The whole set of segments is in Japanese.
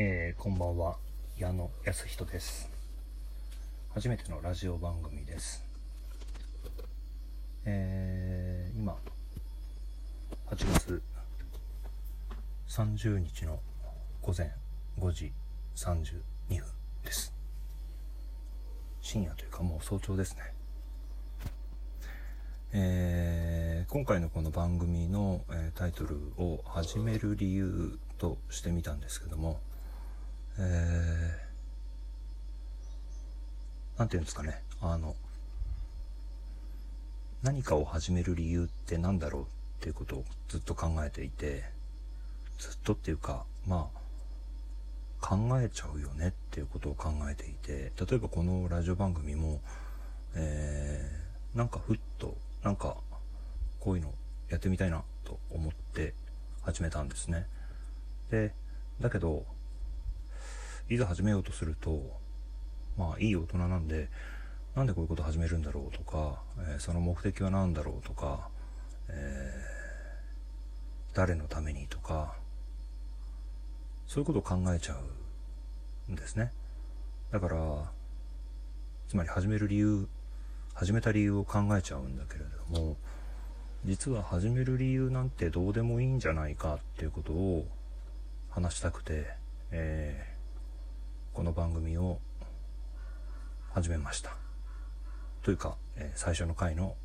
えー、こんばんは。矢野康人です。初めてのラジオ番組です。えー、今8月30日の午前5時32分です。深夜というかもう早朝ですね。えー、今回のこの番組の、えー、タイトルを始める理由としてみたんですけども、えー、なんていうんですかね、あの、何かを始める理由って何だろうっていうことをずっと考えていて、ずっとっていうか、まあ、考えちゃうよねっていうことを考えていて、例えばこのラジオ番組も、えー、なんかふっとなんか、こういうのやってみたいなと思って始めたんですね。で、だけど、いざ始めようとすると、まあいい大人なんで、なんでこういうこと始めるんだろうとか、えー、その目的は何だろうとか、えー、誰のためにとか、そういうことを考えちゃうんですね。だから、つまり始める理由始めた理由を考えちゃうんだけれども実は始める理由なんてどうでもいいんじゃないかっていうことを話したくて、えー、この番組を始めました。というか、えー、最初の回の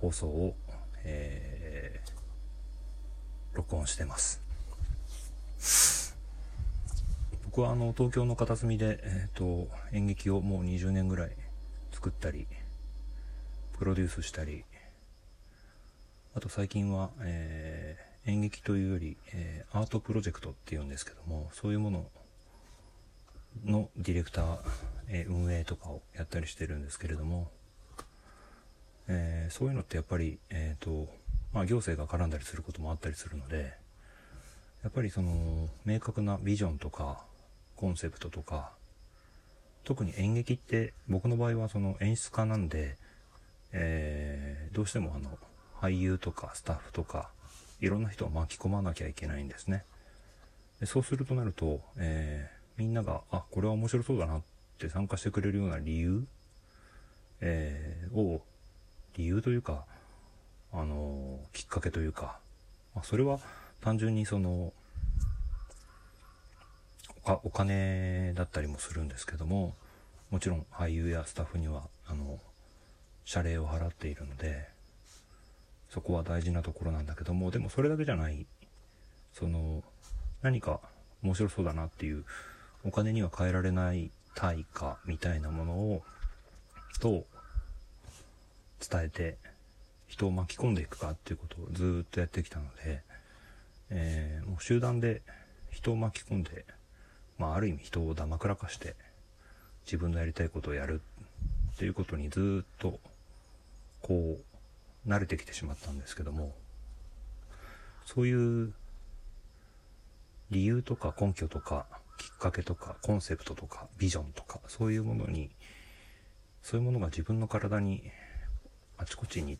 放送を、えー、録音してます。僕はあの東京の片隅で、えーと演劇をもう20年ぐらい作ったりプロデュースしたり、あと最近は、えー、演劇というより、えー、アートプロジェクトっていうんですけども、そういうもののディレクター、え、運営とかをやったりしてるんですけれども、えそういうのってやっぱり、えっ、と、まあ行政が絡んだりすることもあったりするので、やっぱりその明確なビジョンとかコンセプトとか特に演劇って僕の場合はその演出家なんでえー、どうしてもあの、俳優とかスタッフとか、いろんな人を巻き込まなきゃいけないんですね。でそうするとなると、えー、みんなが、あ、これは面白そうだなって参加してくれるような理由、えー、を、理由というか、あのー、きっかけというか、まあ、それは単純にその、お金だったりもするんですけども、もちろん俳優やスタッフには、あの、謝礼を払っているので、そこは大事なところなんだけども、でもそれだけじゃない、その、何か面白そうだなっていう、お金には変えられない対価みたいなものを、どう伝えて、人を巻き込んでいくかっていうことをずっとやってきたので、えー、もう集団で人を巻き込んで、まあある意味人をだまくらかして、自分のやりたいことをやるっていうことにずっとこう、慣れてきてしまったんですけども、そういう理由とか根拠とかきっかけとかコンセプトとかビジョンとかそういうものに、そういうものが自分の体にあちこちに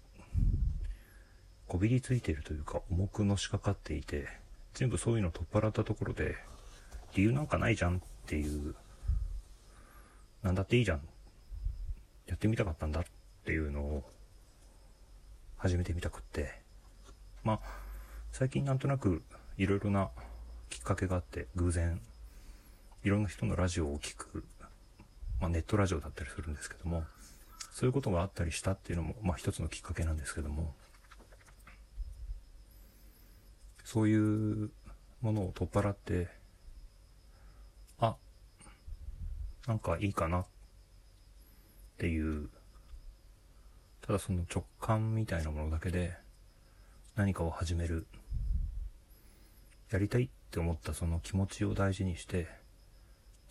こびりついているというか重くのしかかっていて、全部そういうの取っ払ったところで、理由なんかないじゃんっていう、なんだっていいじゃん。やってみたかったんだっていうのを始めてみたくって、まあ、最近なんとなくいろいろなきっかけがあって、偶然、いろんな人のラジオを聞く、まあネットラジオだったりするんですけども、そういうことがあったりしたっていうのも、まあ一つのきっかけなんですけども、そういうものを取っ払って、あ、なんかいいかなっていうただその直感みたいなものだけで何かを始める。やりたいって思ったその気持ちを大事にして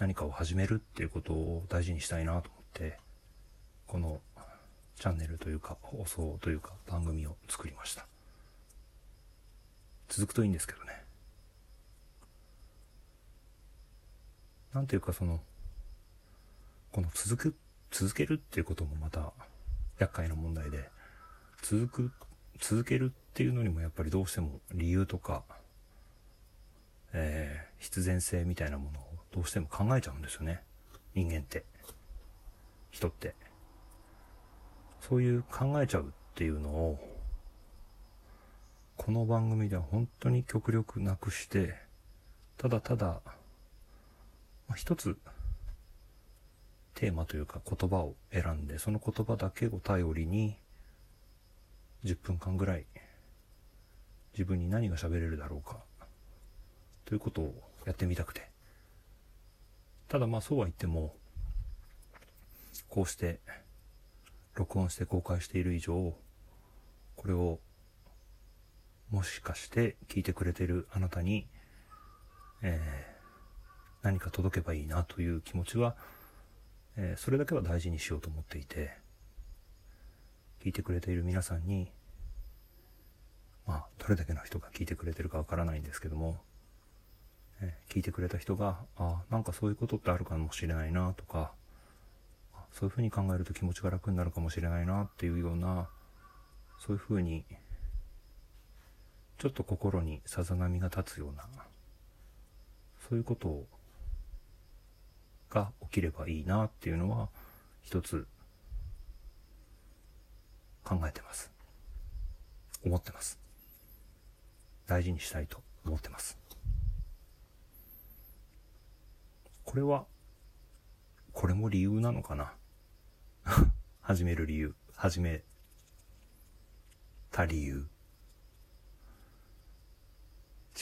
何かを始めるっていうことを大事にしたいなと思って、このチャンネルというか放送というか番組を作りました。続くといいんですけどね。なんていうかその、この続く、続けるっていうこともまた厄介な問題で、続く、続けるっていうのにもやっぱりどうしても理由とか、えー、必然性みたいなものをどうしても考えちゃうんですよね。人間って。人って。そういう考えちゃうっていうのをこの番組では本当に極力なくしてただただ、まあ、一つテーマというか言葉を選んでその言葉だけを頼りに10分間ぐらい自分に何が喋れるだろうかということをやってみたくて。ただまあそうは言ってもこうして録音して公開している以上これをもしかして聞いてくれてるあなたに、えー、何か届けばいいなという気持ちはえー、それだけは大事にしようと思っていて聞いてくれている皆さんにまあどれだけの人が聞いてくれてるかわからないんですけども、聞いてくれた人があなんかそういうことってあるかもしれないなとかそういうふうに考えると気持ちが楽になるかもしれないなっていうようなそういうふうにちょっと心にさざ波が立つようなそういうことをが起きればいいなっていうのは一つ考えてます。思ってます。大事にしたいと思ってます。これは、これも理由なのかな？始める理由、始めた理由。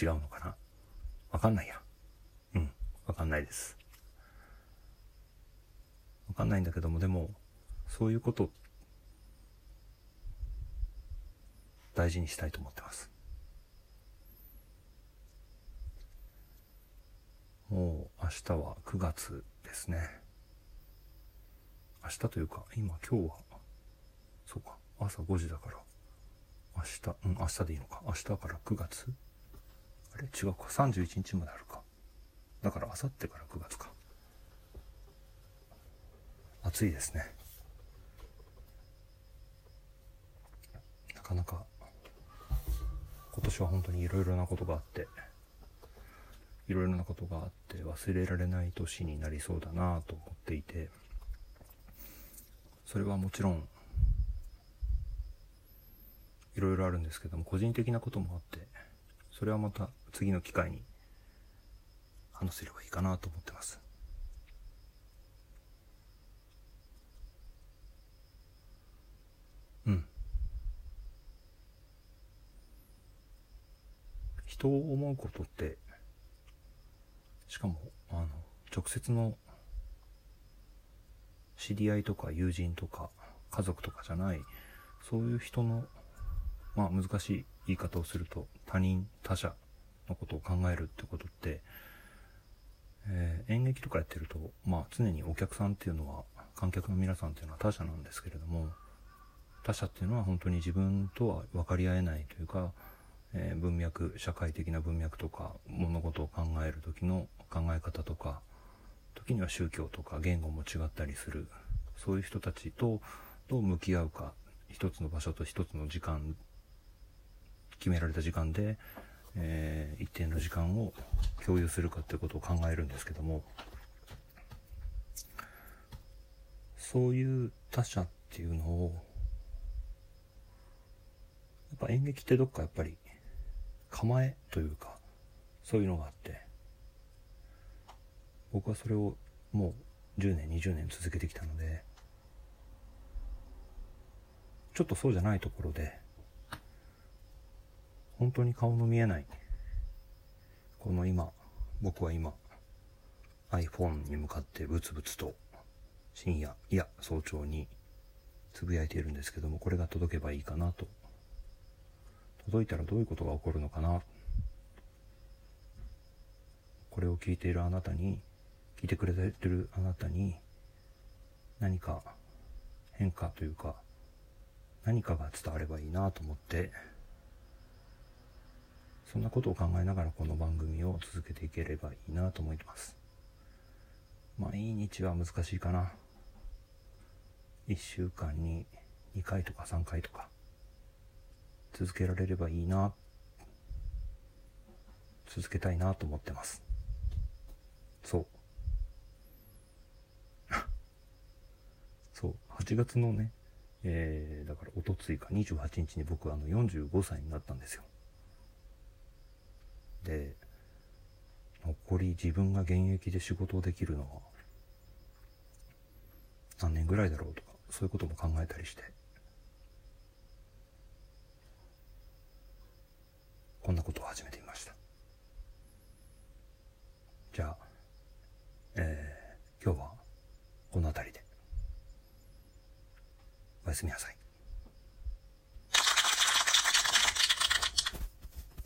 違うのかな？わかんないや。うん、わかんないです。わかんないんだけども、でも、そういうこと大事にしたいと思ってます。もう明日は9月ですね。明日というか、今今日は、そうか、朝5時だから、明日、うん、明日でいいのか。明日から9月？あれ？違うか。31日まであるか。だから明後日から9月か。暑いですねなかなか今年は本当にいろいろなことがあっていろいろなことがあって忘れられない年になりそうだなと思っていてそれはもちろんいろいろあるんですけども個人的なこともあってそれはまた次の機会に話せればいいかなと思ってます。うん。人を思うことってしかもあの直接の知り合いとか友人とか家族とかじゃないそういう人のまあ難しい言い方をすると他人他者のことを考えるってことって、えー、演劇とかやってるとまあ常にお客さんっていうのは観客の皆さんっていうのは他者なんですけれども他者っていうのは本当に自分とは分かり合えないというか、えー、文脈社会的な文脈とか物事を考える時の考え方とか時には宗教とか言語も違ったりするそういう人たちとどう向き合うか一つの場所と一つの時間決められた時間で、えー、一定の時間を共有するかっていうことを考えるんですけどもそういう他者っていうのをやっぱ演劇ってどっかやっぱり構えというかそういうのがあって僕はそれをもう10年20年続けてきたのでちょっとそうじゃないところで本当に顔の見えないこの今僕は今 iPhone に向かってブツブツと深夜いや早朝につぶやいているんですけどもこれが届けばいいかなと。届いたらどういうことが起こるのかな。これを聞いているあなたに聞いてくれてるあなたに何か変化というか何かが伝わればいいなと思ってそんなことを考えながらこの番組を続けていければいいなと思います。毎日は難しいかな。1週間に2回とか3回とか続けられればいいな続けたいなと思ってます。そうそう8月のねえー、だからおとついか28日に僕あの45歳になったんですよ。で残り自分が現役で仕事をできるのは何年ぐらいだろうとかそういうことも考えたりして。こんなことを始めてみました。じゃあ、えー、今日はこの辺りで。おやすみなさい。